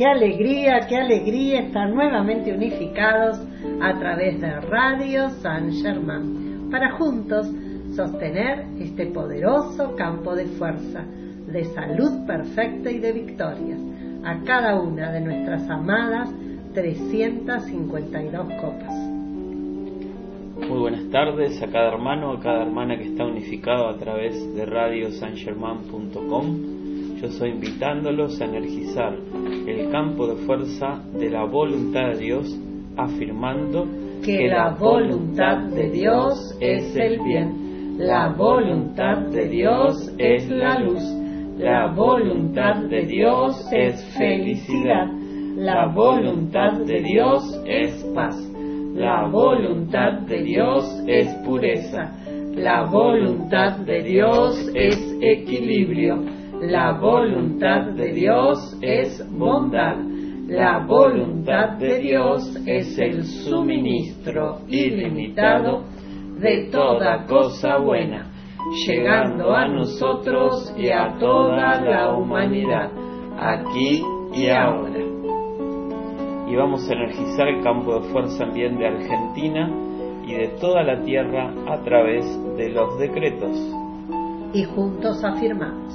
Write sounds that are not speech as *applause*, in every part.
Qué alegría, qué alegría estar nuevamente unificados a través de Radio San Germán para juntos sostener este poderoso campo de fuerza, de salud perfecta y de victorias a cada una de nuestras amadas 352 copas. Muy buenas tardes a cada hermano, a cada hermana que está unificado a través de radiosangerman.com. Yo soy invitándolos a energizar el campo de fuerza de la voluntad de Dios, afirmando que la voluntad de Dios es el bien, la voluntad de Dios es la luz, la voluntad de Dios es felicidad, la voluntad de Dios es paz, la voluntad de Dios es pureza, la voluntad de Dios es equilibrio, la voluntad de Dios es bondad. La voluntad de Dios es el suministro ilimitado de toda cosa buena, llegando a nosotros y a toda la humanidad, aquí y ahora. Y vamos a energizar el campo de fuerza también de Argentina, y de toda la tierra a través de los decretos. Y juntos afirmamos,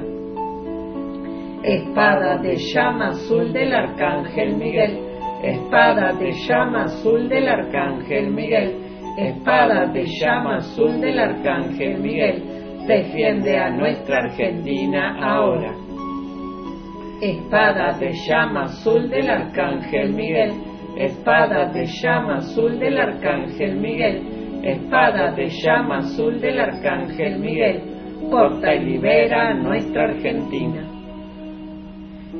Espada de llama azul del Arcángel Miguel, espada de llama azul del Arcángel Miguel, espada de llama azul del Arcángel Miguel, defiende a nuestra Argentina ahora. Espada de llama azul del Arcángel Miguel, espada de llama azul del Arcángel Miguel, espada de llama azul del Arcángel Miguel, corta y libera a nuestra Argentina.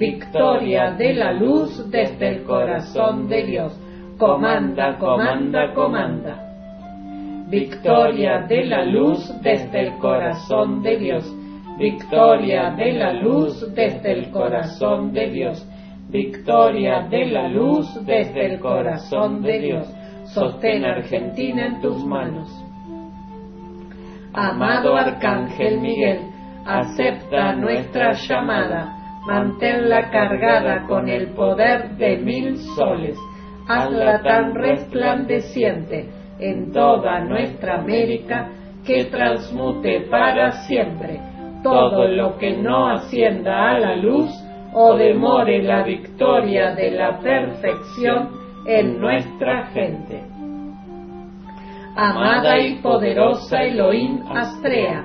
Victoria de la luz desde el corazón de Dios. Comanda, comanda, comanda. Victoria de la luz desde el corazón de Dios. Victoria de la luz desde el corazón de Dios. Victoria de la luz desde el corazón de Dios. Sostén Argentina en tus manos. Amado Arcángel Miguel, acepta nuestra llamada, manténla cargada con el poder de mil soles, hazla tan resplandeciente en toda nuestra América que transmute para siempre todo lo que no ascienda a la luz o demore la victoria de la perfección en nuestra gente. Amada y poderosa Elohim Astrea,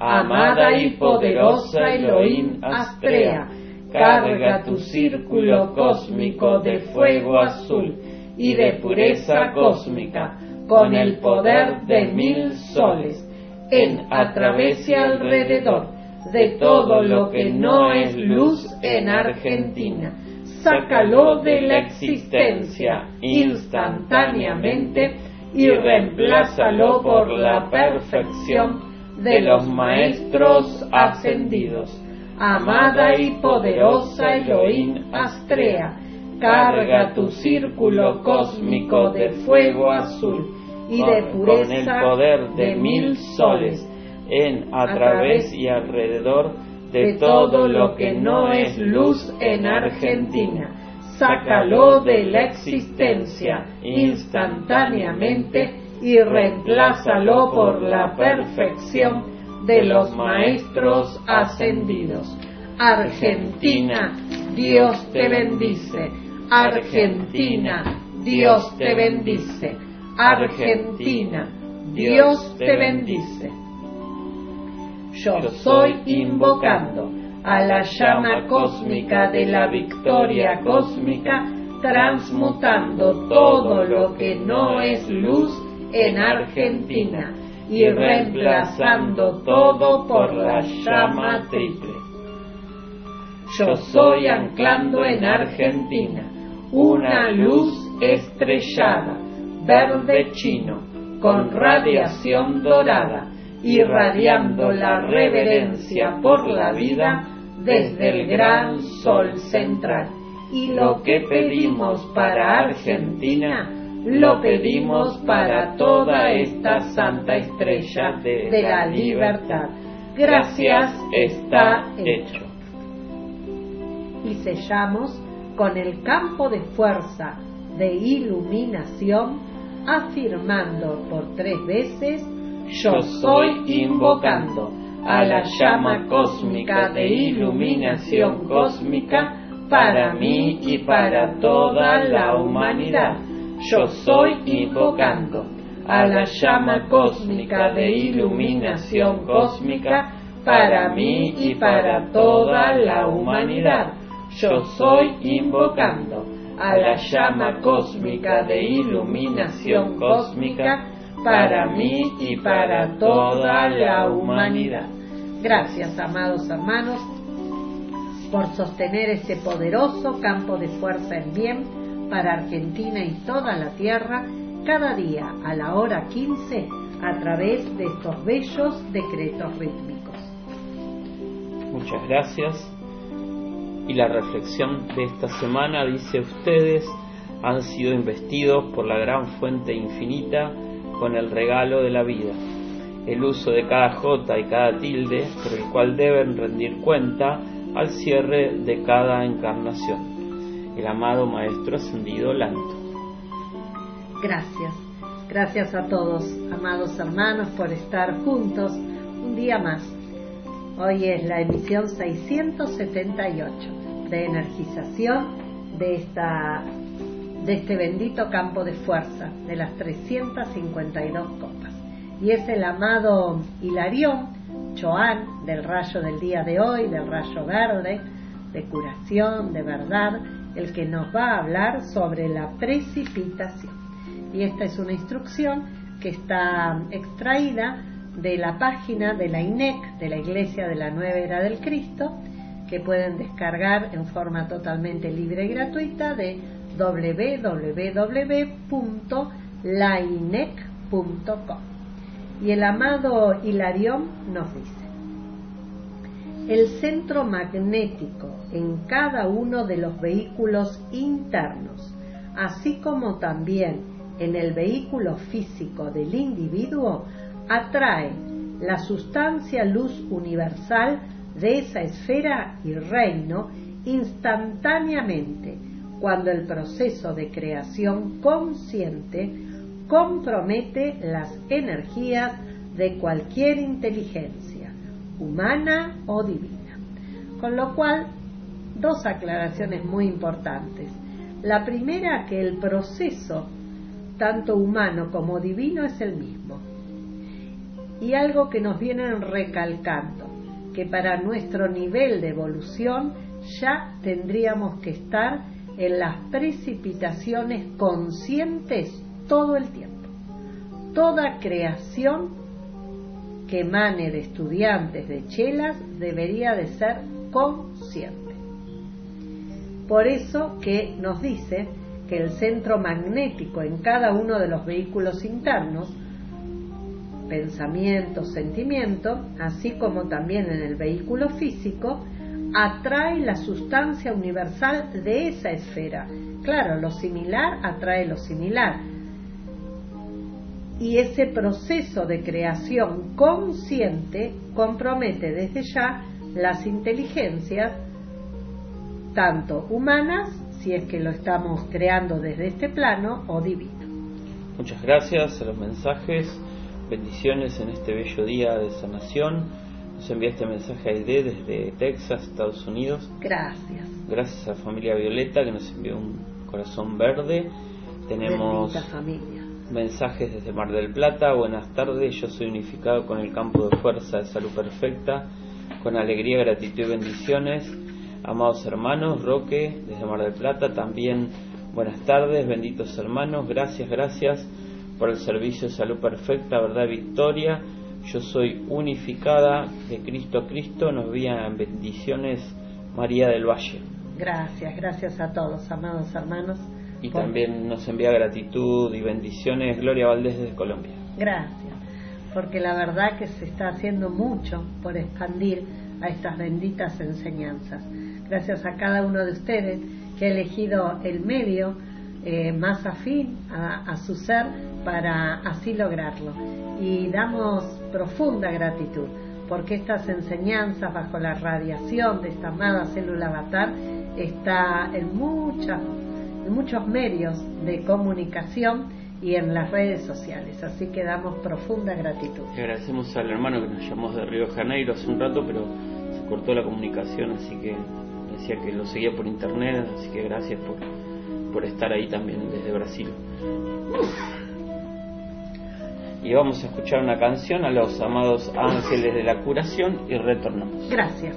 Amada y poderosa Elohim Astrea, carga tu círculo cósmico de fuego azul y de pureza cósmica con el poder de mil soles, en, a través alrededor de todo lo que no es luz en Argentina. Sácalo de la existencia instantáneamente y reemplázalo por la perfección de los maestros ascendidos. Amada y poderosa Elohim Astrea, carga tu círculo cósmico de fuego azul y de pureza con el poder de mil soles en, a través y alrededor de todo lo que no es luz en Argentina. Sácalo de la existencia instantáneamente y reemplázalo por la perfección de los maestros ascendidos. Argentina, Dios te bendice. Argentina, Dios te bendice. Argentina, Dios te bendice. Yo soy invocando a la llama cósmica de la victoria cósmica, transmutando todo lo que no es luz en Argentina y reemplazando todo por la llama triple. Yo soy anclando en Argentina una luz estrellada, verde chino, con radiación dorada, irradiando la reverencia por la vida desde el gran sol central. Y lo que pedimos para Argentina, lo pedimos para toda esta santa estrella de, la libertad. Gracias está hecho. Y sellamos con el campo de fuerza de iluminación, afirmando por tres veces, yo soy invocando a la llama cósmica de iluminación cósmica para mí y para toda la humanidad. Yo soy invocando a la llama cósmica de iluminación cósmica para mí y para toda la humanidad. Yo soy invocando a la llama cósmica de iluminación cósmica para mí y para toda la humanidad. Gracias, amados hermanos, por sostener este poderoso campo de fuerza en bien para Argentina y toda la Tierra cada día a la hora 15 a través de estos bellos decretos rítmicos. Muchas gracias. Y la reflexión de esta semana dice ustedes han sido investidos por la gran fuente infinita con el regalo de la vida el uso de cada jota y cada tilde por el cual deben rendir cuenta al cierre de cada encarnación. El amado Maestro Ascendido Lanto. Gracias, gracias a todos, amados hermanos, por estar juntos un día más. Hoy es la emisión 678 de energización de, esta, de este bendito campo de fuerza de las 352 copas y es el amado Hilarión, Choán, del rayo del día de hoy, del rayo verde, de curación, de verdad, el que nos va a hablar sobre la precipitación. Y esta es una instrucción que está extraída de la página de la INEC, de la Iglesia de la Nueva Era del Cristo, que pueden descargar en forma totalmente libre y gratuita de www.lainec.com. Y el amado Hilarión nos dice, el centro magnético en cada uno de los vehículos internos, así como también en el vehículo físico del individuo, atrae la sustancia luz universal de esa esfera y reino instantáneamente cuando el proceso de creación consciente compromete las energías de cualquier inteligencia, humana o divina. Con lo cual, dos aclaraciones muy importantes. La primera, que el proceso, tanto humano como divino, es el mismo. Y algo que nos vienen recalcando, que para nuestro nivel de evolución ya tendríamos que estar en las precipitaciones conscientes todo el tiempo. Toda creación que emane de estudiantes de chelas debería de ser consciente. Por eso que nos dice que el centro magnético en cada uno de los vehículos internos, pensamiento, sentimiento, así como también en el vehículo físico, atrae la sustancia universal de esa esfera. Claro, lo similar atrae lo similar, y ese proceso de creación consciente compromete desde ya las inteligencias, tanto humanas, si es que lo estamos creando desde este plano, o divino. Muchas gracias a los mensajes. bendiciones en este bello día de sanación. Nos envía este mensaje a Aide desde Texas, Estados Unidos. Gracias. Gracias a familia Violeta que nos envió un corazón verde. Tenemos familia. Mensajes desde Mar del Plata. Buenas tardes, yo soy unificado con el campo de fuerza de salud perfecta. Con alegría, gratitud y bendiciones. Amados hermanos, Roque desde Mar del Plata también. Buenas tardes, benditos hermanos. Gracias, gracias por el servicio de salud perfecta, verdad victoria. Yo soy unificada de Cristo a Cristo. Nos envían bendiciones María del Valle. Gracias, gracias a todos, amados hermanos. Y también nos envía gratitud y bendiciones Gloria Valdés desde Colombia. Gracias, porque la verdad que se está haciendo mucho por expandir a estas benditas enseñanzas. Gracias a cada uno de ustedes que ha elegido el medio eh, más afín a, a su ser para así lograrlo. Y damos profunda gratitud porque estas enseñanzas bajo la radiación de esta amada célula avatar está en muchas en muchos medios de comunicación y en las redes sociales. Así que damos profunda gratitud. Le agradecemos al hermano que nos llamó de Río de Janeiro hace un rato, pero se cortó la comunicación, así que decía que lo seguía por internet, así que gracias por, por estar ahí también desde Brasil. Y vamos a escuchar una canción a los amados ángeles de la curación y retornamos. Gracias.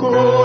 Curación,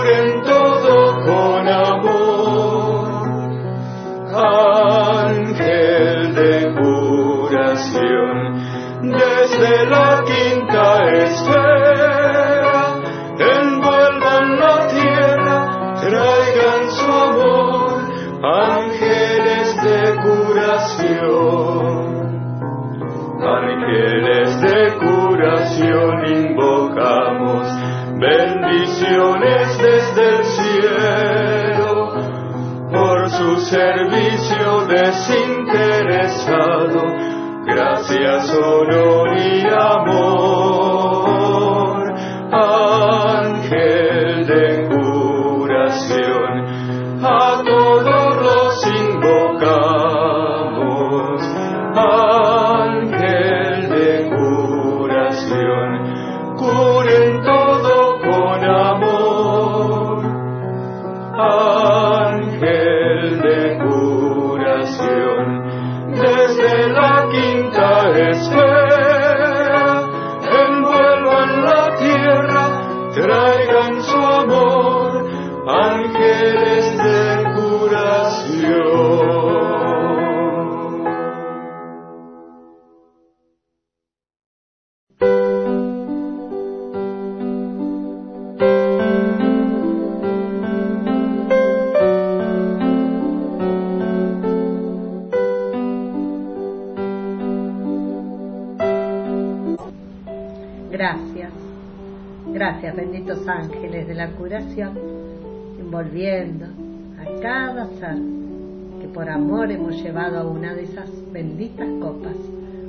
llevado a una de esas benditas copas,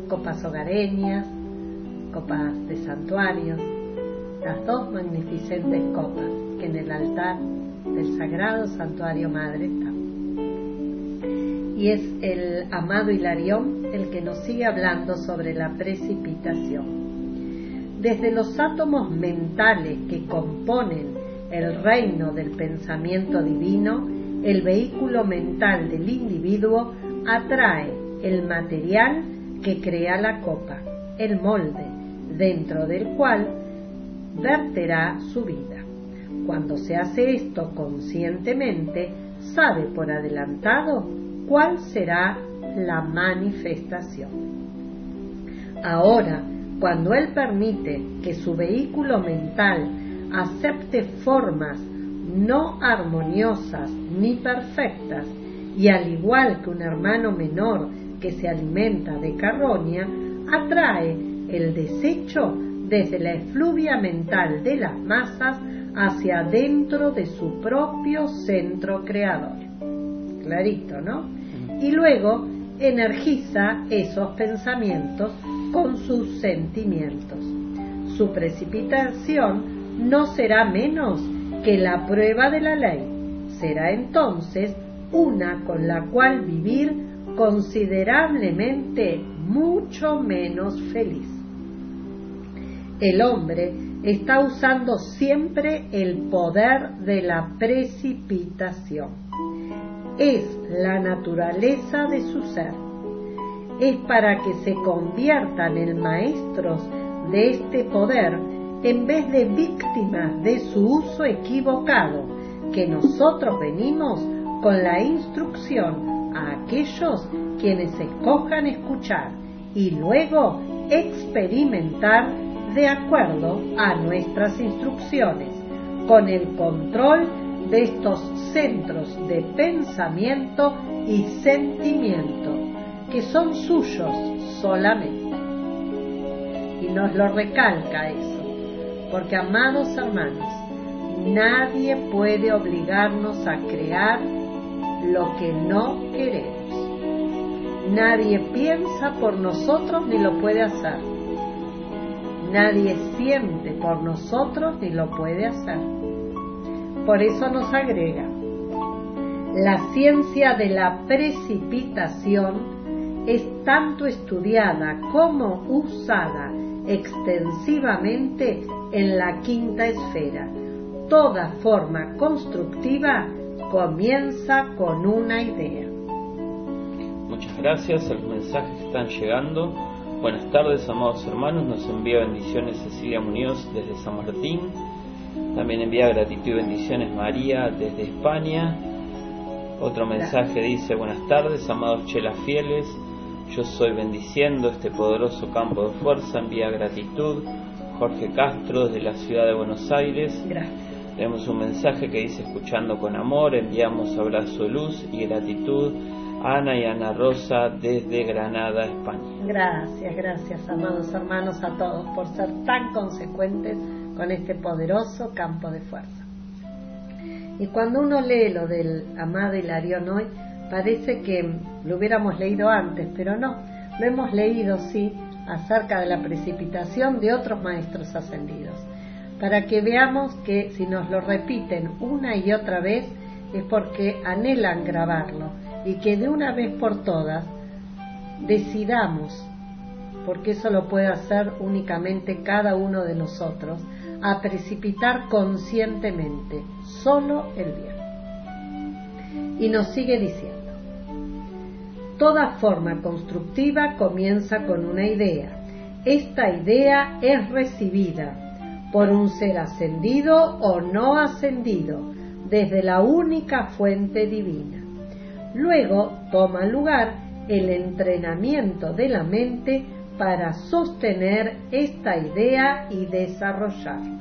copas hogareñas, copas de santuarios, las dos magnificentes copas que en el altar del sagrado santuario madre están. Y es el amado Hilarión el que nos sigue hablando sobre la precipitación. Desde los átomos mentales que componen el reino del pensamiento divino, el vehículo mental del individuo atrae el material que crea la copa, el molde, dentro del cual verterá su vida. Cuando se hace esto conscientemente, sabe por adelantado cuál será la manifestación. Ahora, cuando Él permite que su vehículo mental acepte formas no armoniosas ni perfectas, y al igual que un hermano menor que se alimenta de carroña, atrae el desecho desde la efluvia mental de las masas hacia dentro de su propio centro creador. Clarito, ¿no? Y luego energiza esos pensamientos con sus sentimientos. Su precipitación no será menos que la prueba de la ley. Será entonces una con la cual vivir considerablemente mucho menos feliz. El hombre está usando siempre el poder de la precipitación. Es la naturaleza de su ser es para que se conviertan en maestros de este poder en vez de víctimas de su uso equivocado, que nosotros venimos con la instrucción a aquellos quienes escojan escuchar y luego experimentar de acuerdo a nuestras instrucciones, con el control de estos centros de pensamiento y sentimiento que son suyos solamente. Y nos lo recalca eso, porque amados hermanos, nadie puede obligarnos a crear lo que no queremos. Nadie piensa por nosotros ni lo puede hacer. Nadie siente por nosotros ni lo puede hacer. Por eso nos agrega, la ciencia de la precipitación es tanto estudiada como usada extensivamente en la quinta esfera. Toda forma constructiva comienza con una idea. Muchas gracias, los mensajes están llegando. Buenas tardes, amados hermanos. Nos envía bendiciones Cecilia Muñoz desde San Martín. También envía gratitud y bendiciones María desde España. Otro mensaje dice, buenas tardes, amados chelas fieles. Yo soy bendiciendo este poderoso campo de fuerza, envía gratitud. Jorge Castro desde la ciudad de Buenos Aires. Gracias. Tenemos un mensaje que dice escuchando con amor, enviamos abrazo luz y gratitud. Ana y Ana Rosa desde Granada, España. Gracias, gracias, amados hermanos, a todos por ser tan consecuentes con este poderoso campo de fuerza. Y cuando uno lee lo del amado Hilarión hoy, Parece que lo hubiéramos leído antes, pero no. Lo hemos leído, sí, acerca de la precipitación de otros maestros ascendidos, para que veamos que si nos lo repiten una y otra vez es porque anhelan grabarlo y que de una vez por todas decidamos, porque eso lo puede hacer únicamente cada uno de nosotros, a precipitar conscientemente solo el bien. Y nos sigue diciendo, Toda forma constructiva comienza con una idea. Esta idea es recibida por un ser ascendido o no ascendido desde la única fuente divina. Luego toma lugar el entrenamiento de la mente para sostener esta idea y desarrollarla.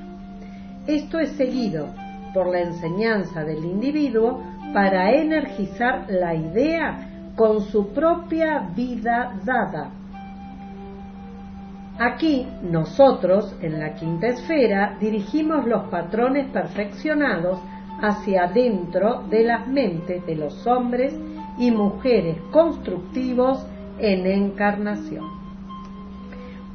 Esto es seguido por la enseñanza del individuo para energizar la idea con su propia vida dada. Aquí nosotros, en la quinta esfera, dirigimos los patrones perfeccionados hacia adentro de las mentes de los hombres y mujeres constructivos en encarnación.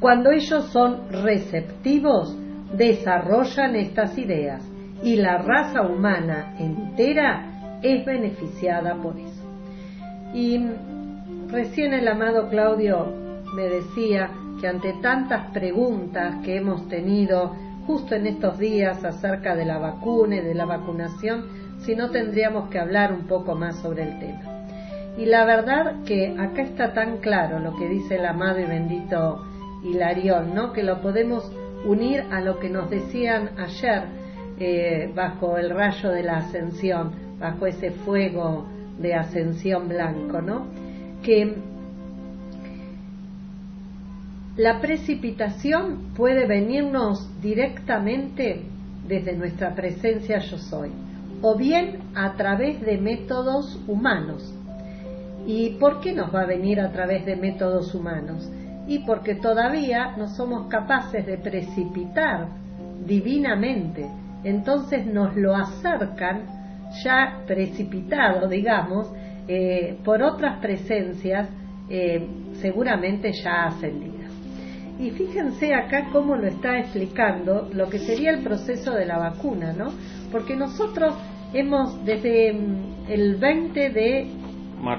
Cuando ellos son receptivos, desarrollan estas ideas y la raza humana entera es beneficiada por eso. Y recién el amado Claudio me decía que ante tantas preguntas que hemos tenido justo en estos días acerca de la vacuna y de la vacunación, si no tendríamos que hablar un poco más sobre el tema. Y la verdad que acá está tan claro lo que dice el amado y bendito Hilarión, ¿no? Que lo podemos unir a lo que nos decían ayer eh, bajo el rayo de la ascensión, bajo ese fuego de ascensión blanco, ¿no? Que la precipitación puede venirnos directamente desde nuestra presencia yo soy, o bien a través de métodos humanos. ¿Y por qué nos va a venir a través de métodos humanos? Y porque todavía no somos capaces de precipitar divinamente, entonces nos lo acercan ya precipitado, digamos, eh, por otras presencias eh, seguramente ya ascendidas. Y fíjense acá cómo lo está explicando lo que sería el proceso de la vacuna, ¿no? Porque nosotros hemos, desde mm, el 20 de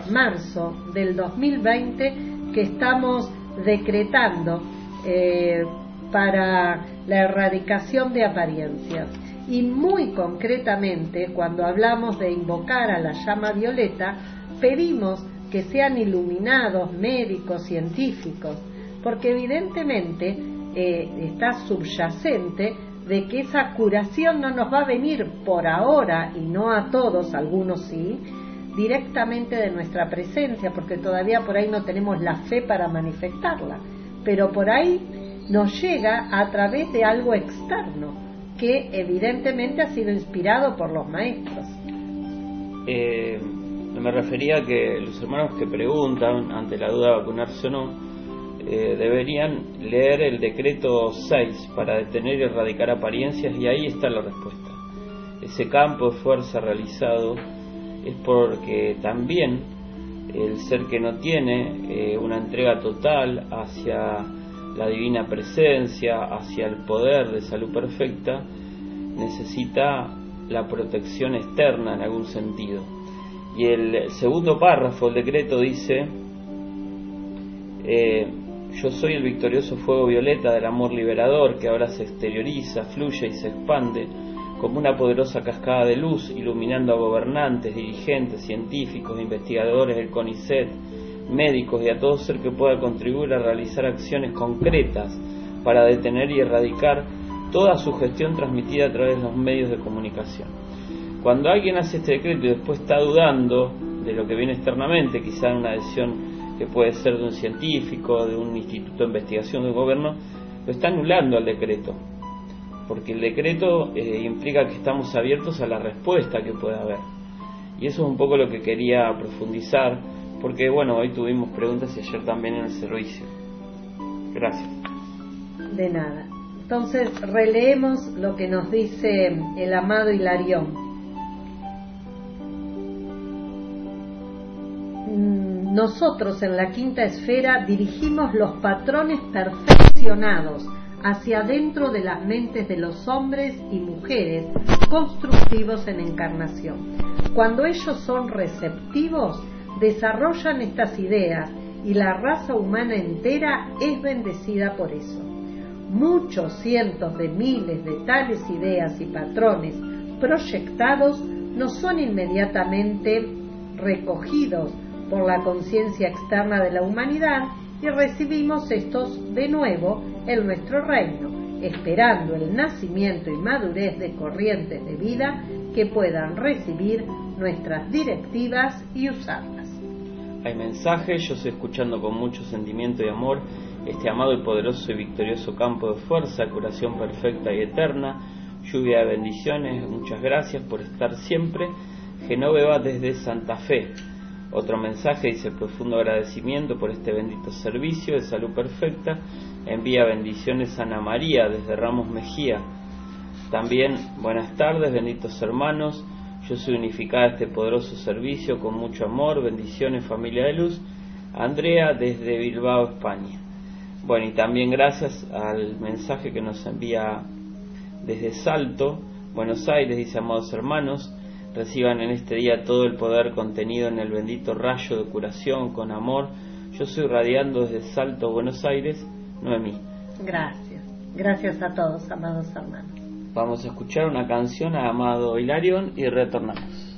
marzo, del 2020, que estamos decretando eh, para la erradicación de apariencias. Y muy concretamente, cuando hablamos de invocar a la llama violeta, pedimos que sean iluminados médicos, científicos, porque evidentemente eh, está subyacente de que esa curación no nos va a venir por ahora y no a todos, algunos sí, directamente de nuestra presencia, porque todavía por ahí no tenemos la fe para manifestarla, pero por ahí nos llega a través de algo externo, que evidentemente ha sido inspirado por los maestros. Eh, me refería a que los hermanos que preguntan ante la duda de vacunarse o no, eh, deberían leer el decreto 6 para detener y erradicar apariencias y ahí está la respuesta. Ese campo de fuerza realizado es porque también el ser que no tiene eh, una entrega total hacia la divina presencia, hacia el poder de salud perfecta, necesita la protección externa en algún sentido. Y el segundo párrafo del decreto dice, eh, yo soy el victorioso fuego violeta del amor liberador que ahora se exterioriza, fluye y se expande como una poderosa cascada de luz iluminando a gobernantes, dirigentes, científicos, investigadores del CONICET, médicos y a todo ser que pueda contribuir a realizar acciones concretas para detener y erradicar toda su gestión transmitida a través de los medios de comunicación. Cuando alguien hace este decreto y después está dudando de lo que viene externamente, quizá una adhesión que puede ser de un científico, de un instituto de investigación, del gobierno, lo está anulando al decreto. Porque el decreto eh, implica que estamos abiertos a la respuesta que pueda haber. Y eso es un poco lo que quería profundizar, porque bueno, hoy tuvimos preguntas y ayer también en el servicio. Gracias. De nada. Entonces, releemos lo que nos dice el amado Hilarión. Nosotros en la quinta esfera dirigimos los patrones perfeccionados hacia adentro de las mentes de los hombres y mujeres constructivos en encarnación. Cuando ellos son receptivos, desarrollan estas ideas y la raza humana entera es bendecida por eso. Muchos cientos de miles de tales ideas y patrones proyectados no son inmediatamente recogidos por la conciencia externa de la humanidad y recibimos estos de nuevo en nuestro reino, esperando el nacimiento y madurez de corrientes de vida que puedan recibir nuestras directivas y usarlas. Hay mensajes, yo estoy escuchando con mucho sentimiento y amor este amado y poderoso y victorioso campo de fuerza, curación perfecta y eterna, lluvia de bendiciones, muchas gracias por estar siempre. Genoveva desde Santa Fe. Otro mensaje dice profundo agradecimiento por este bendito servicio de salud perfecta. Envía bendiciones a Ana María desde Ramos Mejía. También buenas tardes, benditos hermanos. Yo soy unificada a este poderoso servicio con mucho amor. Bendiciones familia de luz. Andrea desde Bilbao, España. Bueno, y también gracias al mensaje que nos envía desde Salto, Buenos Aires, dice amados hermanos reciban en este día todo el poder contenido en el bendito rayo de curación con amor. Yo soy radiando desde Salto, Buenos Aires, Noemí. Gracias, gracias a todos, amados hermanos. Vamos a escuchar una canción a Amado Hilarión y retornamos.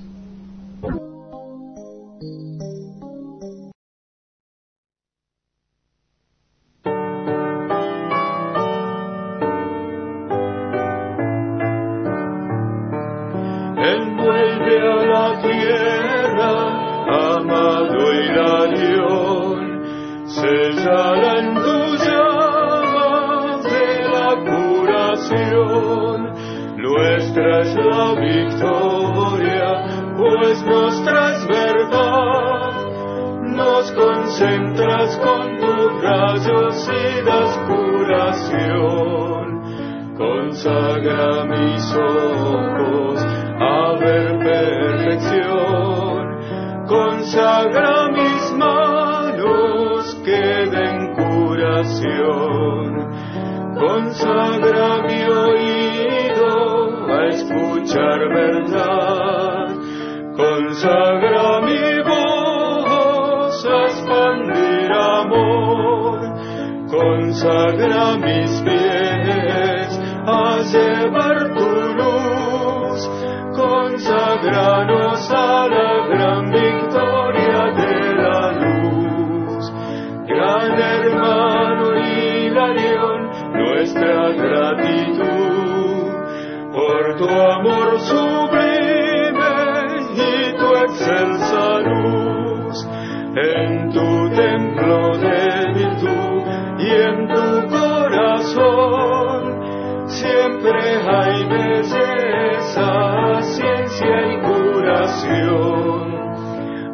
escuchar. Consagra mi voz a expandir amor. Consagra mis pies a llevar tu luz. Consagranos a la hay belleza, ciencia y curación.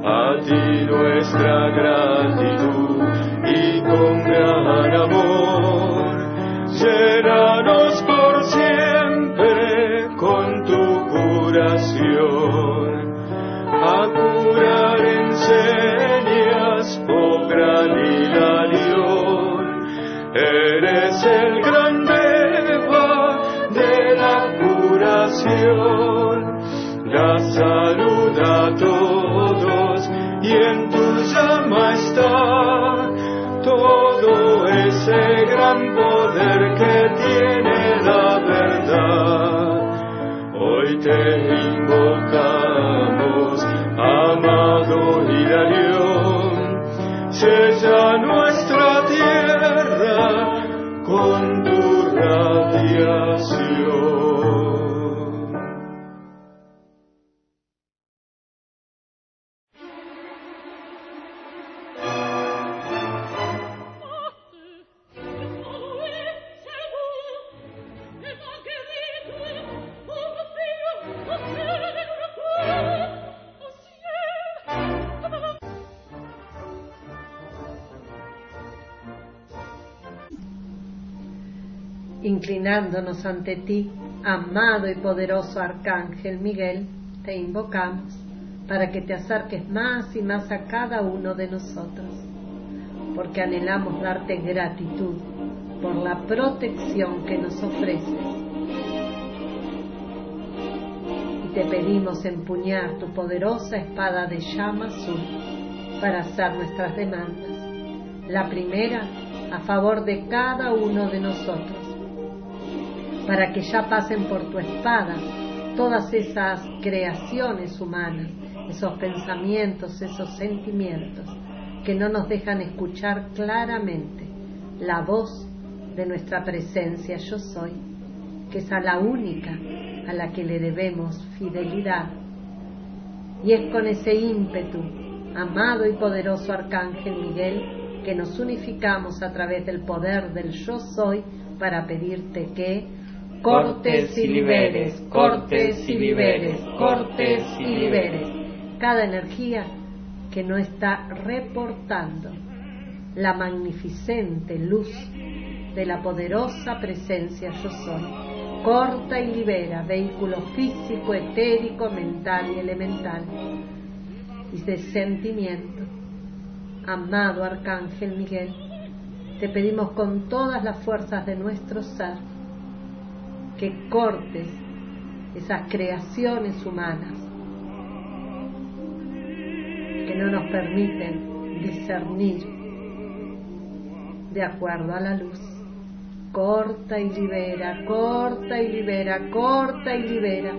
A ti nuestra gratitud y con gran amor. Inclinándonos ante ti, amado y poderoso Arcángel Miguel, te invocamos para que te acerques más y más a cada uno de nosotros, porque anhelamos darte gratitud por la protección que nos ofreces. Y te pedimos empuñar tu poderosa espada de llama azul para hacer nuestras demandas. La primera a favor de cada uno de nosotros para que ya pasen por tu espada todas esas creaciones humanas, esos pensamientos, esos sentimientos que no nos dejan escuchar claramente la voz de nuestra presencia yo soy, que es a la única a la que le debemos fidelidad. Y es con ese ímpetu, amado y poderoso Arcángel Miguel, que nos unificamos a través del poder del yo soy para pedirte que cortes y liberes, cortes y liberes, cortes y liberes. Cada energía que no está reportando la magnificente luz de la poderosa presencia yo soy. Corta y libera vehículo físico, etérico, mental y elemental. Y de sentimiento. Amado Arcángel Miguel, te pedimos con todas las fuerzas de nuestro ser que cortes esas creaciones humanas que no nos permiten discernir de acuerdo a la luz. Corta y libera, corta y libera, corta y libera,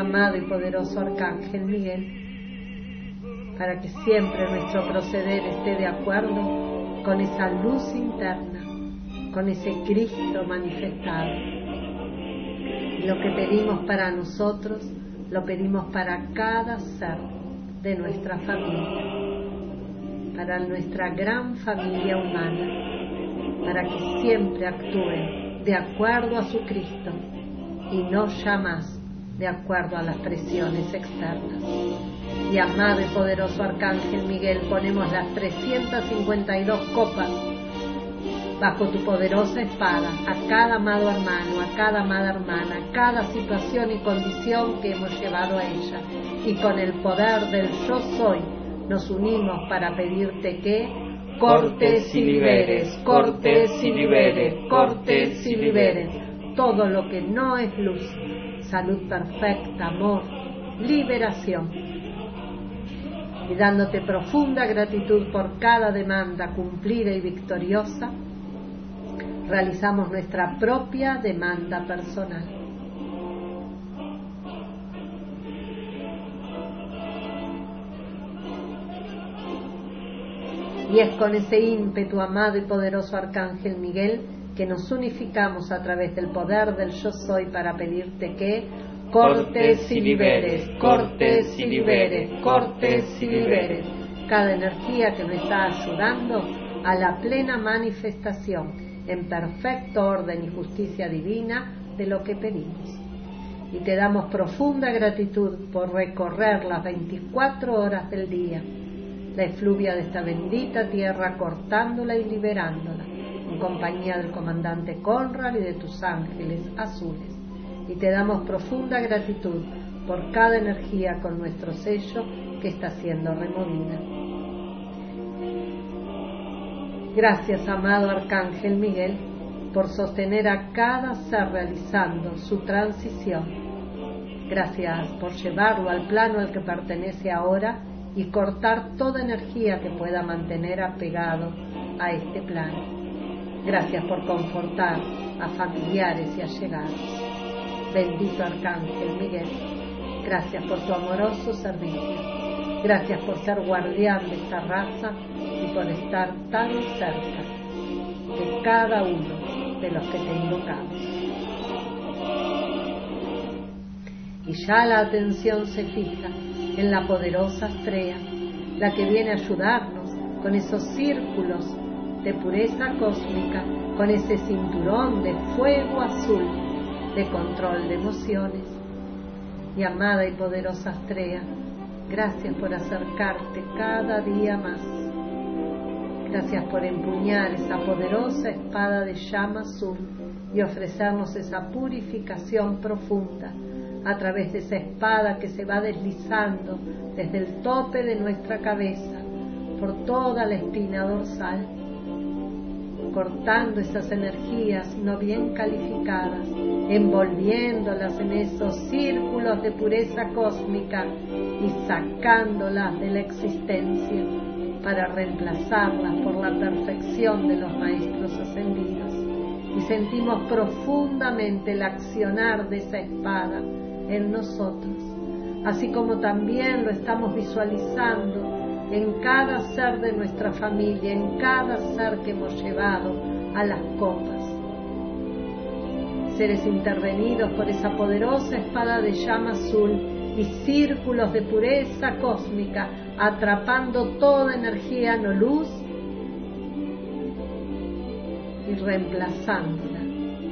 amado y poderoso Arcángel Miguel, para que siempre nuestro proceder esté de acuerdo con esa luz interna, con ese Cristo manifestado. Lo que pedimos para nosotros, lo pedimos para cada ser de nuestra familia para nuestra gran familia humana, para que siempre actúe de acuerdo a su Cristo y no ya más de acuerdo a las presiones externas. Y amado y poderoso Arcángel Miguel, ponemos las 352 copas bajo tu poderosa espada a cada amado hermano, a cada amada hermana, a cada situación y condición que hemos llevado a ella. Y con el poder del yo soy, nos unimos para pedirte que cortes y liberes, cortes y liberes, cortes y liberes todo lo que no es luz, salud perfecta, amor, liberación. Y dándote profunda gratitud por cada demanda cumplida y victoriosa, realizamos nuestra propia demanda personal. Y es con ese ímpetu, amado y poderoso Arcángel Miguel, que nos unificamos a través del poder del yo soy para pedirte que cortes y liberes, cortes y liberes, cortes y liberes cada energía que nos está ayudando a la plena manifestación en perfecto orden y justicia divina de lo que pedimos. Y te damos profunda gratitud por recorrer las 24 horas del día la efluvia de esta bendita tierra cortándola y liberándola, en compañía del comandante Conrad y de tus ángeles azules. Y te damos profunda gratitud por cada energía con nuestro sello que está siendo removida. Gracias, amado Arcángel Miguel, por sostener a cada ser realizando su transición. Gracias por llevarlo al plano al que pertenece ahora y cortar toda energía que pueda mantener apegado a este plano. Gracias por confortar a familiares y allegados. Bendito Arcángel Miguel, gracias por tu amoroso servicio. Gracias por ser guardián de esta raza y por estar tan cerca de cada uno de los que te invocamos. Y ya la atención se fija en la poderosa estrella, la que viene a ayudarnos con esos círculos de pureza cósmica, con ese cinturón de fuego azul de control de emociones. Y amada y poderosa estrella, gracias por acercarte cada día más. Gracias por empuñar esa poderosa espada de llama azul y ofrecernos esa purificación profunda a través de esa espada que se va deslizando desde el tope de nuestra cabeza por toda la espina dorsal, cortando esas energías no bien calificadas, envolviéndolas en esos círculos de pureza cósmica y sacándolas de la existencia para reemplazarlas por la perfección de los maestros ascendidos. Y sentimos profundamente el accionar de esa espada en nosotros, así como también lo estamos visualizando en cada ser de nuestra familia, en cada ser que hemos llevado a las copas. Seres intervenidos por esa poderosa espada de llama azul y círculos de pureza cósmica, atrapando toda energía no luz y reemplazándola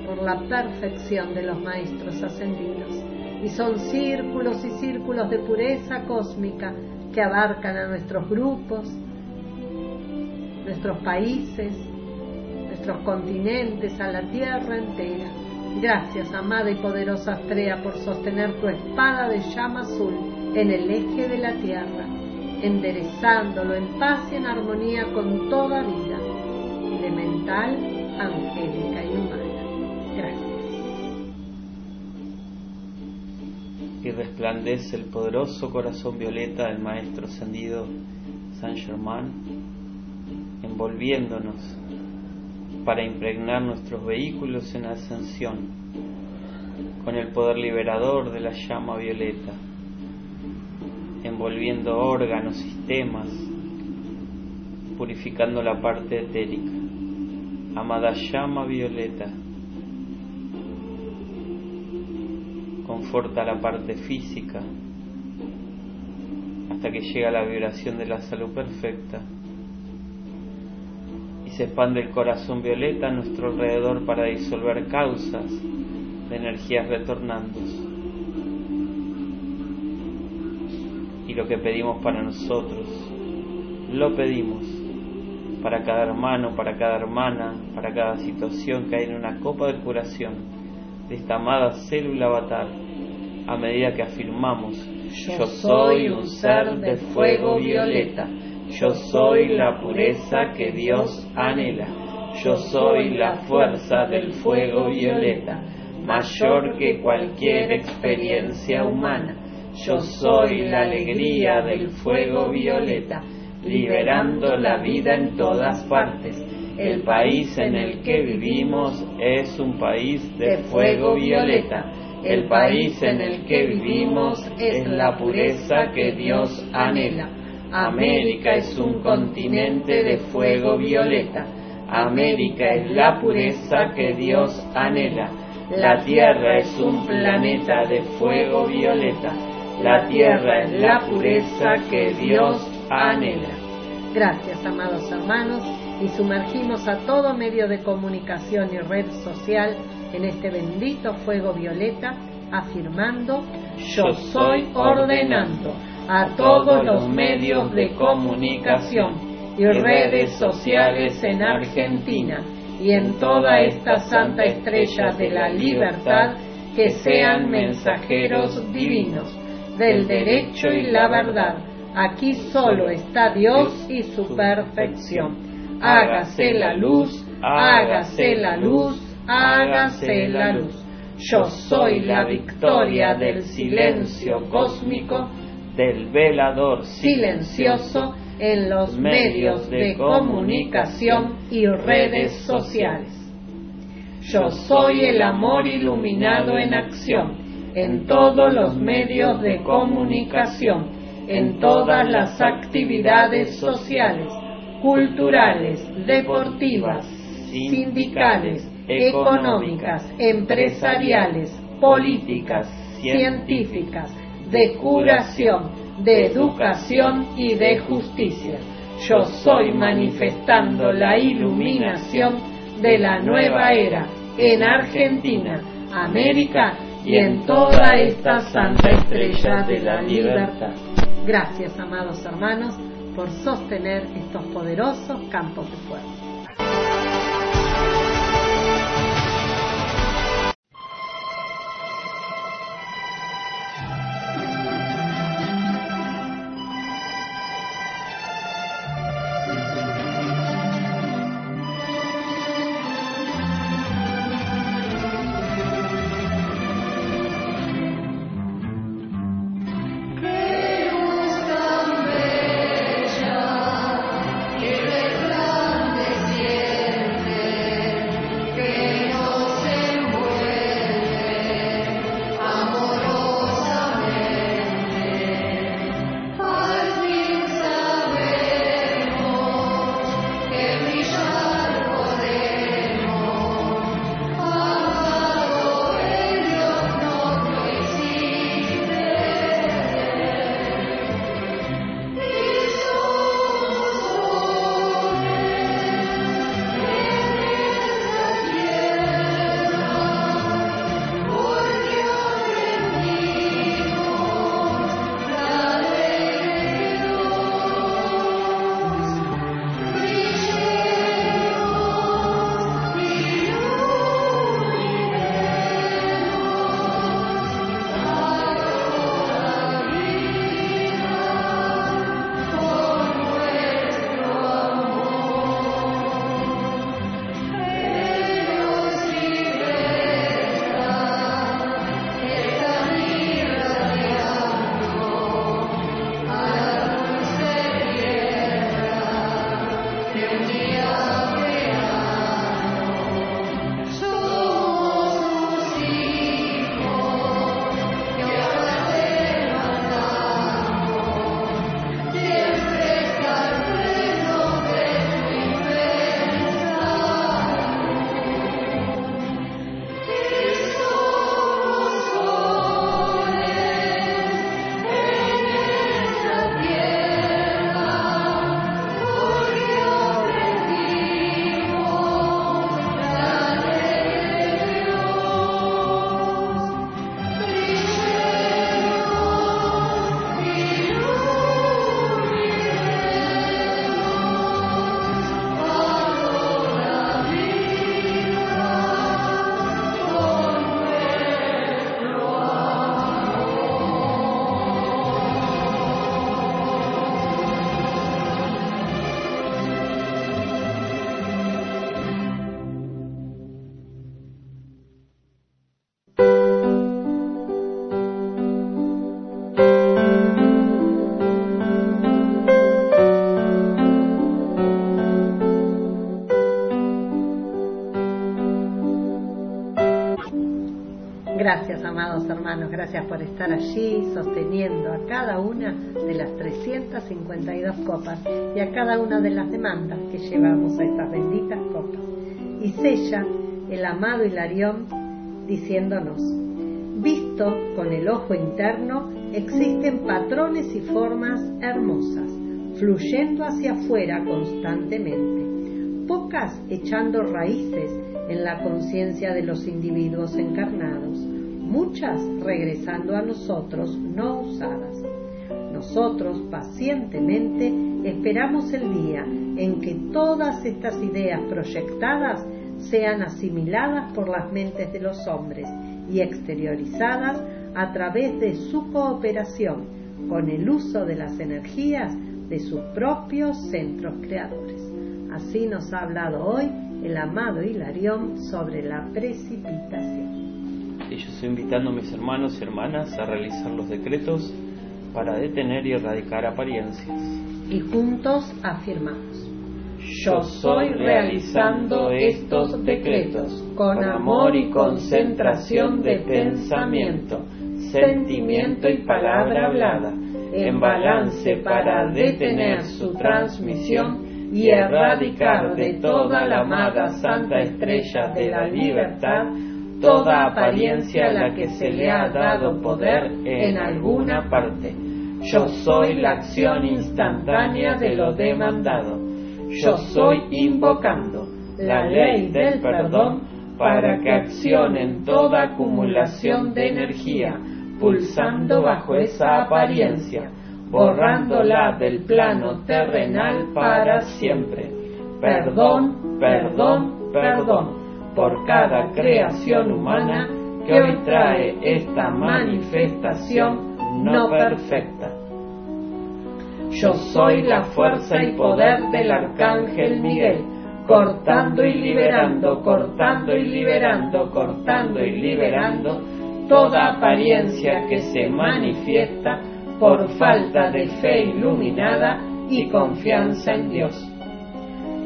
por la perfección de los maestros ascendidos y son círculos y círculos de pureza cósmica que abarcan a nuestros grupos, nuestros países, nuestros continentes, a la tierra entera. Gracias, amada y poderosa Astrea, por sostener tu espada de llama azul en el eje de la tierra, enderezándolo en paz y en armonía con toda vida, elemental, angélica Y resplandece el poderoso corazón violeta del Maestro ascendido Saint Germain envolviéndonos para impregnar nuestros vehículos en ascensión con el poder liberador de la llama violeta, envolviendo órganos, sistemas, purificando la parte etérica. Amada llama violeta, conforta la parte física hasta que llega la vibración de la salud perfecta se expande el corazón violeta a nuestro alrededor para disolver causas de energías retornando. Y lo que pedimos para nosotros, lo pedimos para cada hermano, para cada hermana, para cada situación que hay en una copa de curación de esta amada célula avatar, a medida que afirmamos, yo soy un ser de fuego violeta yo soy la pureza que Dios anhela. Yo soy la fuerza del fuego violeta, mayor que cualquier experiencia humana. Yo soy la alegría del fuego violeta, liberando la vida en todas partes. El país en el que vivimos es un país de fuego violeta. El país en el que vivimos es la pureza que Dios anhela. América es un continente de fuego violeta. América es la pureza que Dios anhela. La Tierra es un planeta de fuego violeta. La Tierra es la pureza que Dios anhela. Gracias, amados hermanos, y sumergimos a todo medio de comunicación y red social en este bendito fuego violeta, afirmando, yo soy ordenando a todos los medios de comunicación y redes sociales en Argentina y en toda esta santa estrella de la libertad que sean mensajeros divinos del derecho y la verdad. Aquí solo está Dios y su perfección. Hágase la luz, hágase la luz, hágase la luz. Yo soy la victoria del silencio cósmico del velador silencioso en los medios de comunicación y redes sociales. Yo soy el amor iluminado en acción en todos los medios de comunicación, en todas las actividades sociales, culturales, deportivas, sindicales, económicas, empresariales, políticas, científicas, de curación, de educación y de justicia. Yo soy manifestando la iluminación de la nueva era en Argentina, América y en toda esta santa estrella de la libertad. Gracias, amados hermanos, por sostener estos poderosos campos de fuerza. Gracias, amados hermanos, gracias por estar allí sosteniendo a cada una de las 352 copas y a cada una de las demandas que llevamos a estas benditas copas. Y sella el amado Hilarión diciéndonos, visto con el ojo interno, existen patrones y formas hermosas, fluyendo hacia afuera constantemente, pocas echando raíces en la conciencia de los individuos encarnados, muchas regresando a nosotros no usadas. Nosotros pacientemente esperamos el día en que todas estas ideas proyectadas sean asimiladas por las mentes de los hombres y exteriorizadas a través de su cooperación con el uso de las energías de sus propios centros creadores. Así nos ha hablado hoy el amado Hilarión sobre la precipitación. Y yo estoy invitando a mis hermanos y hermanas a realizar los decretos para detener y erradicar apariencias. Y juntos afirmamos. Yo soy realizando estos decretos con amor y concentración de pensamiento, sentimiento y palabra hablada, en balance para detener su transmisión y erradicar de toda la amada Santa Estrella de la Libertad toda apariencia a la que se le ha dado poder en alguna parte. Yo soy la acción instantánea de lo demandado. Yo soy invocando la ley del perdón para que accionen toda acumulación de energía, pulsando bajo esa apariencia borrándola del plano terrenal para siempre. Perdón, perdón, perdón por cada creación humana que hoy trae esta manifestación no perfecta. Yo soy la fuerza y poder del Arcángel Miguel, cortando y liberando, cortando y liberando, cortando y liberando toda apariencia que se manifiesta por falta de fe iluminada y confianza en Dios.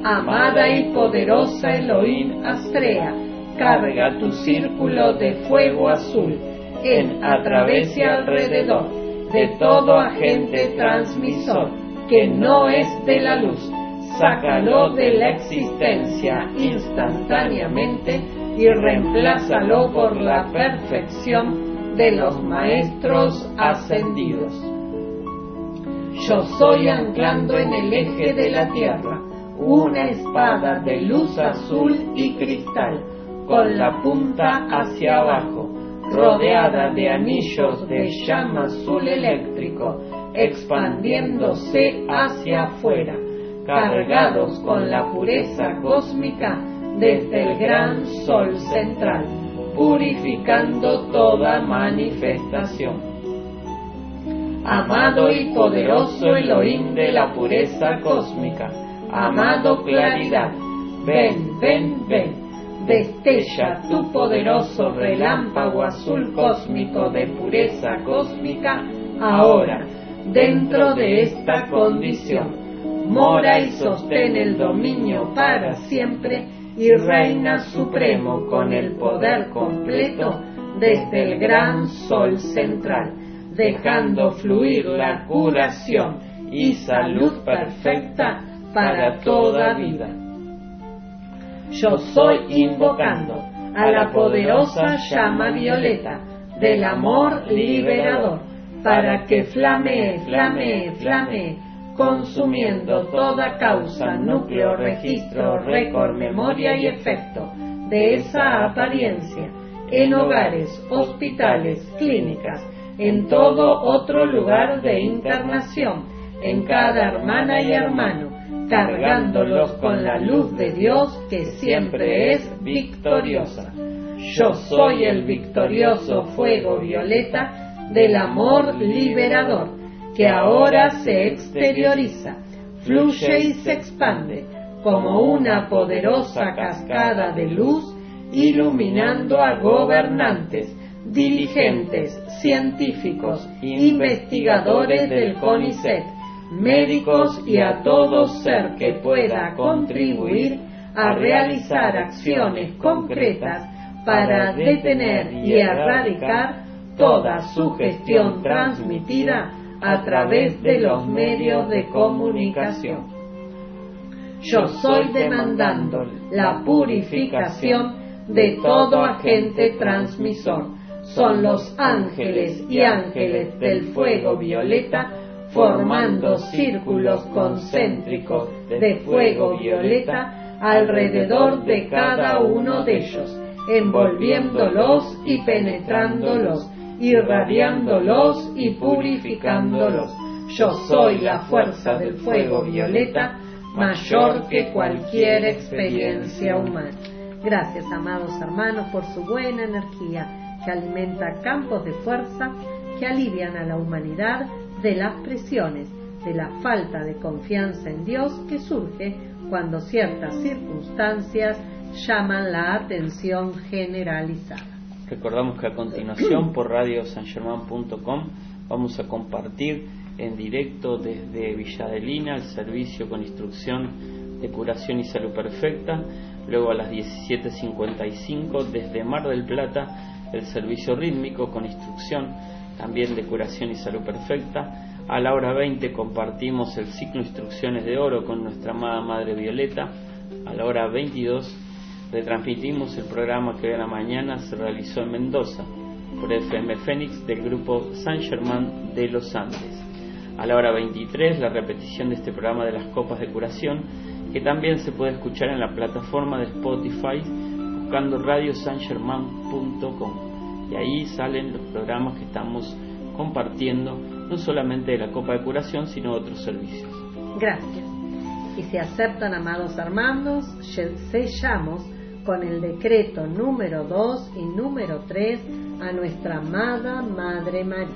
Amada y poderosa Elohim Astrea, carga tu círculo de fuego azul en a través y alrededor de todo agente transmisor que no es de la luz. Sácalo de la existencia instantáneamente y reemplázalo por la perfección de los maestros ascendidos. Yo soy anclando en el eje de la tierra una espada de luz azul y cristal, con la punta hacia abajo, rodeada de anillos de llama azul eléctrico, expandiéndose hacia afuera, cargados con la pureza cósmica desde el gran sol central purificando toda manifestación. Amado y poderoso Elohim de la pureza cósmica, amado claridad, ven, ven, ven, destella tu poderoso relámpago azul cósmico de pureza cósmica ahora, dentro de esta condición. Mora y sostén el dominio para siempre y reina supremo con el poder completo desde el gran sol central, dejando fluir la curación y salud perfecta para toda vida. Yo soy invocando a la poderosa llama violeta del amor liberador para que flamee, flamee, flamee consumiendo toda causa, núcleo, registro, récord, memoria y efecto de esa apariencia en hogares, hospitales, clínicas, en todo otro lugar de internación, en cada hermana y hermano, cargándolos con la luz de Dios que siempre es victoriosa. Yo soy el victorioso fuego violeta del amor liberador que ahora se exterioriza, fluye y se expande como una poderosa cascada de luz iluminando a gobernantes, dirigentes, científicos, investigadores del CONICET, médicos y a todo ser que pueda contribuir a realizar acciones concretas para detener y erradicar toda sugestión transmitida a través de los medios de comunicación. Yo soy demandando la purificación de todo agente transmisor. Son los ángeles y ángeles del fuego violeta formando círculos concéntricos de fuego violeta alrededor de cada uno de ellos, envolviéndolos y penetrándolos, irradiándolos y purificándolos. Yo soy la fuerza del fuego violeta mayor que cualquier experiencia humana. Gracias, amados hermanos, por su buena energía que alimenta campos de fuerza que alivian a la humanidad de las presiones, de la falta de confianza en Dios que surge cuando ciertas circunstancias llaman la atención generalizada. Recordamos que a continuación por radiosangerman.com vamos a compartir en directo desde Villadelina el servicio con instrucción de curación y salud perfecta, luego a las 17.55 desde Mar del Plata el servicio rítmico con instrucción también de curación y salud perfecta. A la hora 20 compartimos el ciclo Instrucciones de Oro con nuestra amada Madre Violeta. A la hora 22 retransmitimos el programa que hoy la mañana se realizó en Mendoza por FM Fénix del grupo San Germán de los Andes. A la hora 23 la repetición de este programa de las copas de curación que también se puede escuchar en la plataforma de Spotify buscando radiosangerman.com y ahí salen los programas que estamos compartiendo, no solamente de la Copa de Curación, sino otros servicios. Gracias. Y se aceptan, amados hermanos, sellamos con el decreto número 2 y número 3 a nuestra amada Madre María.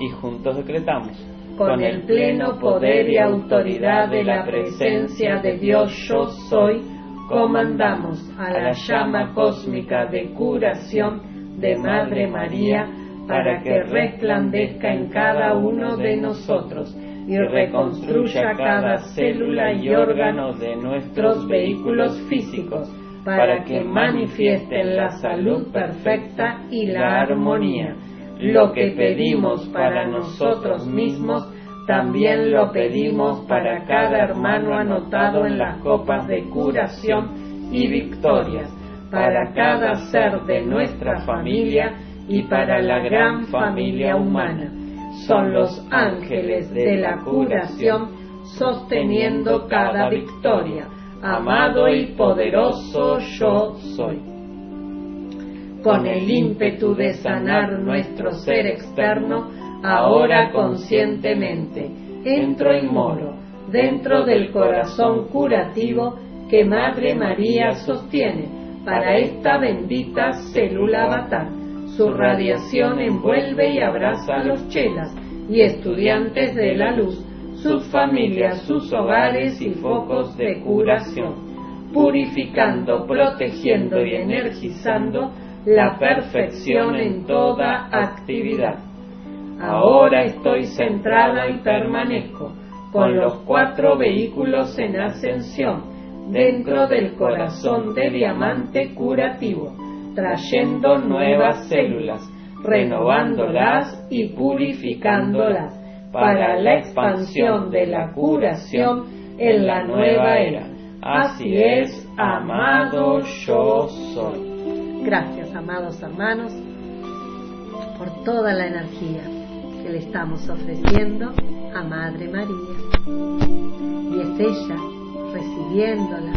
Y juntos decretamos. Con el pleno poder y autoridad de la presencia de Dios yo soy, comandamos a la llama cósmica de curación de Madre María para que resplandezca en cada uno de nosotros y reconstruya cada célula y órgano de nuestros vehículos físicos para que manifiesten la salud perfecta y la armonía. Lo que pedimos para nosotros mismos, también lo pedimos para cada hermano anotado en las copas de curación y victorias para cada ser de nuestra familia y para la gran familia humana. Son los ángeles de la curación sosteniendo cada victoria. Amado y poderoso yo soy. Con el ímpetu de sanar nuestro ser externo, ahora conscientemente, entro en moro, dentro del corazón curativo que Madre María sostiene para esta bendita célula avatar. Su radiación envuelve y abraza a los chelas y estudiantes de la luz, sus familias, sus hogares y focos de curación, purificando, protegiendo y energizando la perfección en toda actividad. Ahora estoy centrada y permanezco con los cuatro vehículos en ascensión dentro del corazón de diamante curativo, trayendo nuevas células, renovándolas y purificándolas para la expansión de la curación en la nueva era. Así es, amado yo soy. Gracias, amados hermanos, por toda la energía que le estamos ofreciendo a Madre María. Y es ella recibiéndola,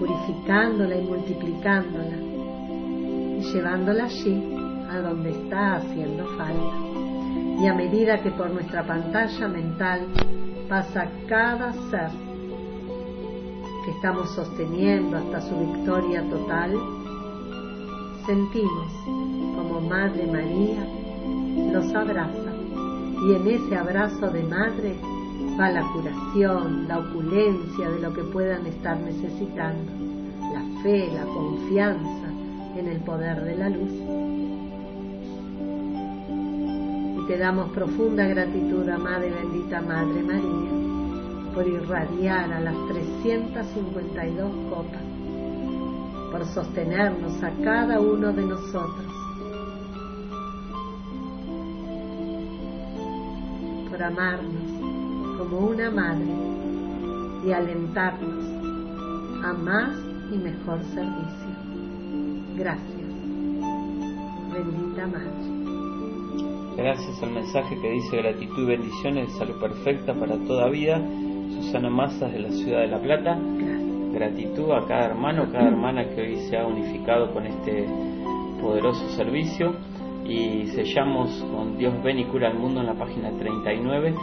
purificándola y multiplicándola y llevándola allí a donde está haciendo falta. Y a medida que por nuestra pantalla mental pasa cada ser que estamos sosteniendo hasta su victoria total, sentimos como Madre María los abraza y en ese abrazo de Madre va la curación, la opulencia de lo que puedan estar necesitando, la fe, la confianza en el poder de la luz. Y te damos profunda gratitud, amada y bendita Madre María, por irradiar a las 352 copas, por sostenernos a cada uno de nosotros, por amarnos como una madre y alentarnos a más y mejor servicio. Gracias. Bendita Madre. Gracias al mensaje que dice gratitud y bendiciones de salud perfecta para toda vida. Susana Mazas de la ciudad de La Plata. Gratitud a cada hermano, cada *clears throat* hermana que hoy se ha unificado con este poderoso servicio. Y sellamos con Dios ven y cura al mundo en la página 39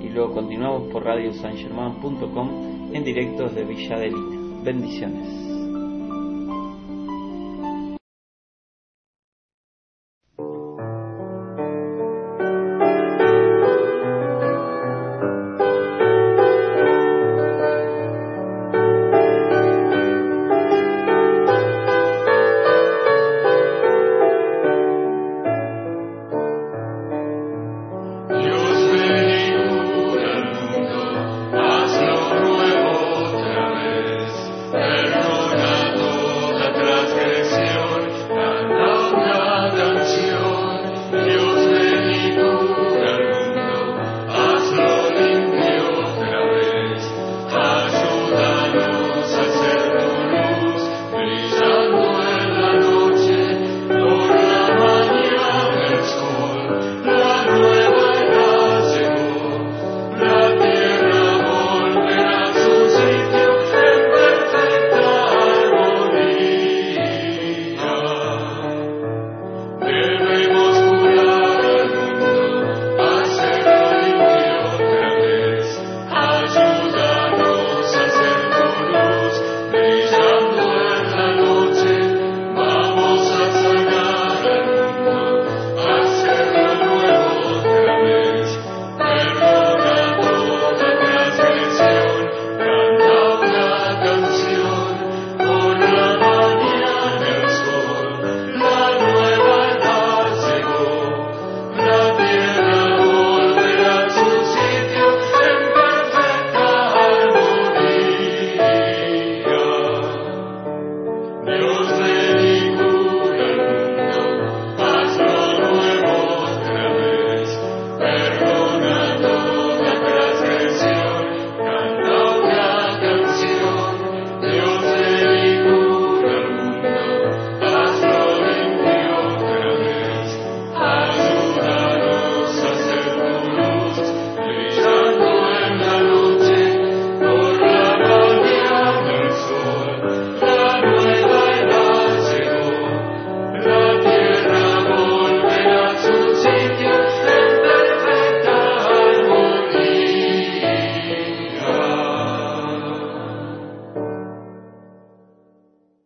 y luego continuamos por radiosangerman.com en directo de Villa de Lina. Bendiciones.